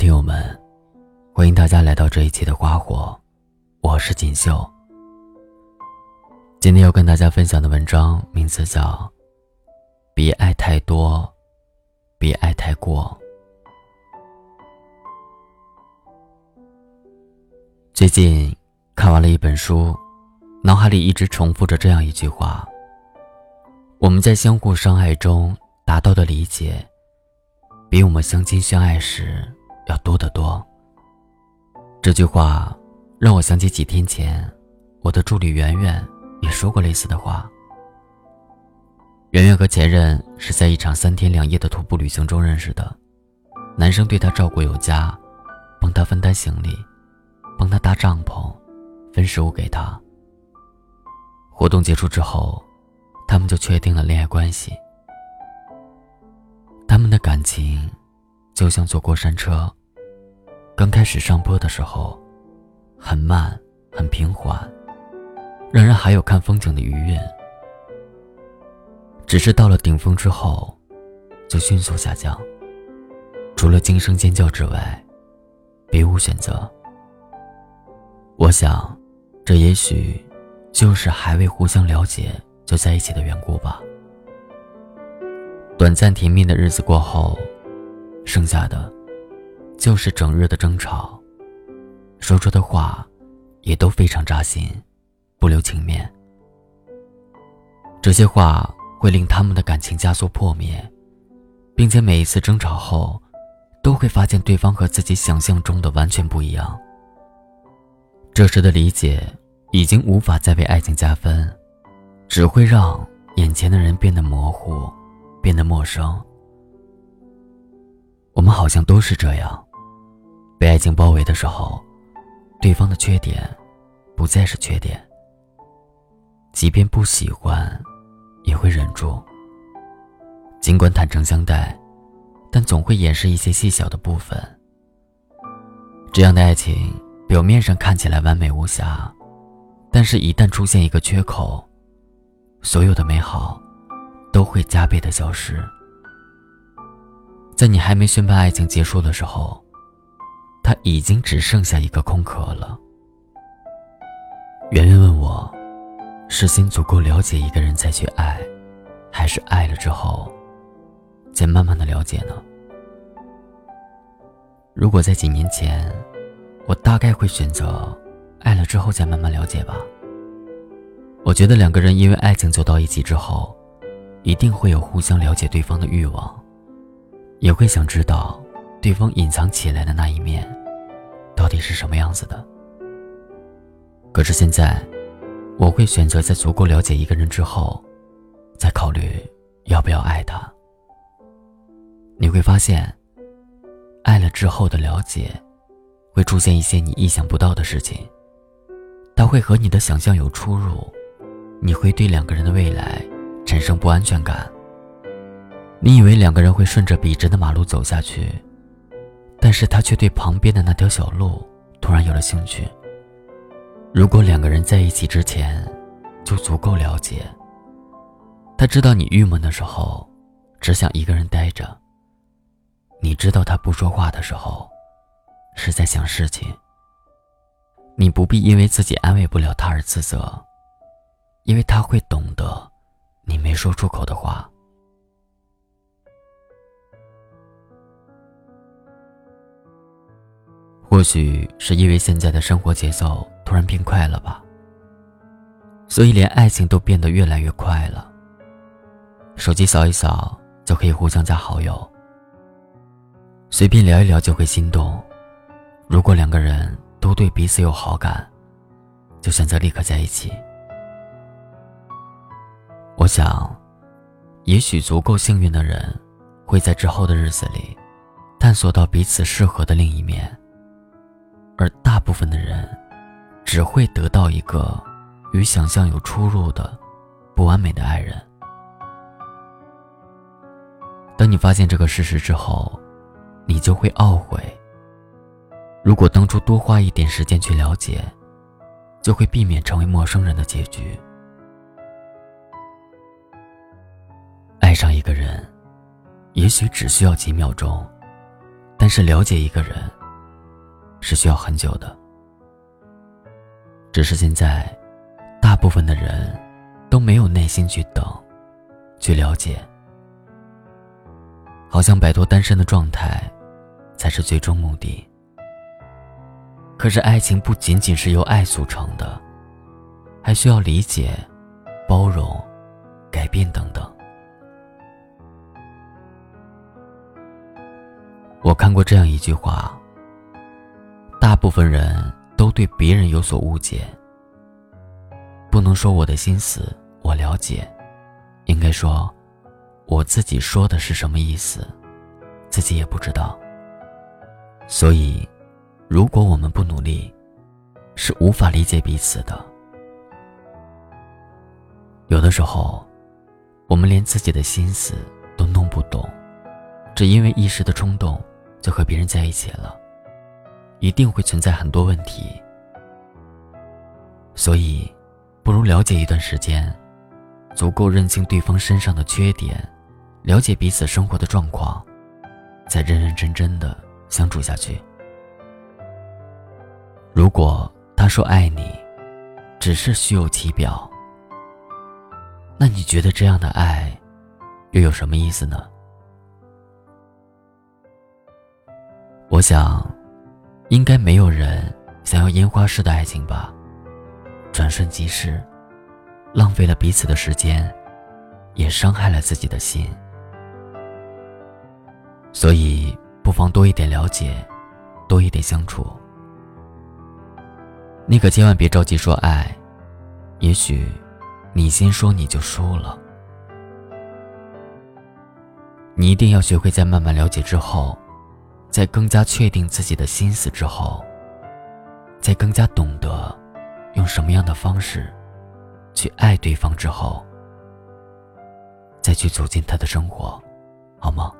听友们，欢迎大家来到这一期的花火，我是锦绣。今天要跟大家分享的文章名字叫《别爱太多，别爱太过》。最近看完了一本书，脑海里一直重复着这样一句话：我们在相互伤害中达到的理解，比我们相亲相爱时。要多得多。这句话让我想起几天前，我的助理圆圆也说过类似的话。圆圆和前任是在一场三天两夜的徒步旅行中认识的，男生对她照顾有加，帮她分担行李，帮她搭帐篷，分食物给她。活动结束之后，他们就确定了恋爱关系。他们的感情就像坐过山车。刚开始上坡的时候，很慢，很平缓，让人还有看风景的余韵。只是到了顶峰之后，就迅速下降。除了惊声尖叫之外，别无选择。我想，这也许就是还未互相了解就在一起的缘故吧。短暂甜蜜的日子过后，剩下的。就是整日的争吵，说出的话也都非常扎心，不留情面。这些话会令他们的感情加速破灭，并且每一次争吵后，都会发现对方和自己想象中的完全不一样。这时的理解已经无法再为爱情加分，只会让眼前的人变得模糊，变得陌生。我们好像都是这样。被爱情包围的时候，对方的缺点不再是缺点。即便不喜欢，也会忍住。尽管坦诚相待，但总会掩饰一些细小的部分。这样的爱情表面上看起来完美无瑕，但是一旦出现一个缺口，所有的美好都会加倍的消失。在你还没宣判爱情结束的时候。他已经只剩下一个空壳了。圆圆问我：“是先足够了解一个人再去爱，还是爱了之后，再慢慢的了解呢？”如果在几年前，我大概会选择爱了之后再慢慢了解吧。我觉得两个人因为爱情走到一起之后，一定会有互相了解对方的欲望，也会想知道。对方隐藏起来的那一面，到底是什么样子的？可是现在，我会选择在足够了解一个人之后，再考虑要不要爱他。你会发现，爱了之后的了解，会出现一些你意想不到的事情，它会和你的想象有出入，你会对两个人的未来产生不安全感。你以为两个人会顺着笔直的马路走下去。但是他却对旁边的那条小路突然有了兴趣。如果两个人在一起之前就足够了解，他知道你郁闷的时候只想一个人待着。你知道他不说话的时候是在想事情。你不必因为自己安慰不了他而自责，因为他会懂得你没说出口的话。或许是因为现在的生活节奏突然变快了吧，所以连爱情都变得越来越快了。手机扫一扫就可以互相加好友，随便聊一聊就会心动。如果两个人都对彼此有好感，就选择立刻在一起。我想，也许足够幸运的人，会在之后的日子里，探索到彼此适合的另一面。而大部分的人，只会得到一个与想象有出入的不完美的爱人。当你发现这个事实之后，你就会懊悔。如果当初多花一点时间去了解，就会避免成为陌生人的结局。爱上一个人，也许只需要几秒钟，但是了解一个人是需要很久的。只是现在，大部分的人都没有耐心去等，去了解。好像摆脱单身的状态，才是最终目的。可是爱情不仅仅是由爱组成的，还需要理解、包容、改变等等。我看过这样一句话：部分人都对别人有所误解。不能说我的心思我了解，应该说。我自己说的是什么意思，自己也不知道。所以，如果我们不努力，是无法理解彼此的。有的时候，我们连自己的心思都弄不懂，只因为一时的冲动就和别人在一起了，一定会存在很多问题。所以，不如了解一段时间，足够认清对方身上的缺点。了解彼此生活的状况，再认认真真的相处下去。如果他说爱你，只是虚有其表，那你觉得这样的爱，又有什么意思呢？我想，应该没有人想要烟花式的爱情吧，转瞬即逝，浪费了彼此的时间，也伤害了自己的心。所以，不妨多一点了解，多一点相处。你可千万别着急说爱，也许你先说你就输了。你一定要学会在慢慢了解之后，在更加确定自己的心思之后，在更加懂得用什么样的方式去爱对方之后，再去走进他的生活，好吗？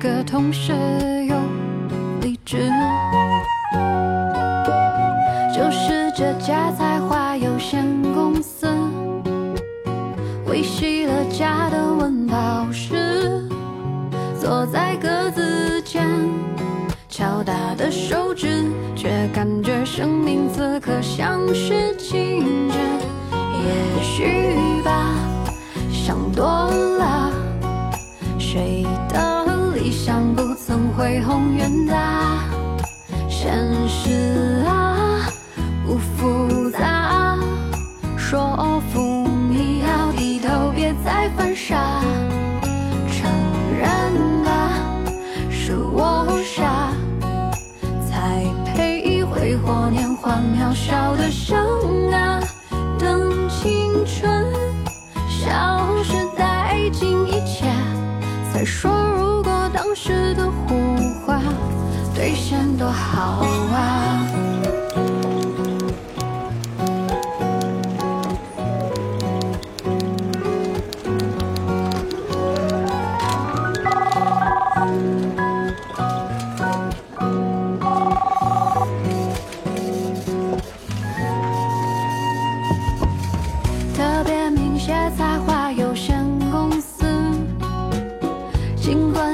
个同事又离职。就是这家才华有限公司，维系了家的温饱时，坐在格子间，敲打的手指，却感觉生命此刻像是静止。也许吧，想多了。谁的不曾恢宏远大？现实啊，不复杂。说服你要低头，别再犯傻。承认吧，是我傻，才配挥霍年华渺小的生啊。尽管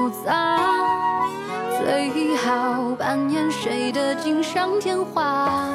复杂最好扮演谁的锦上添花。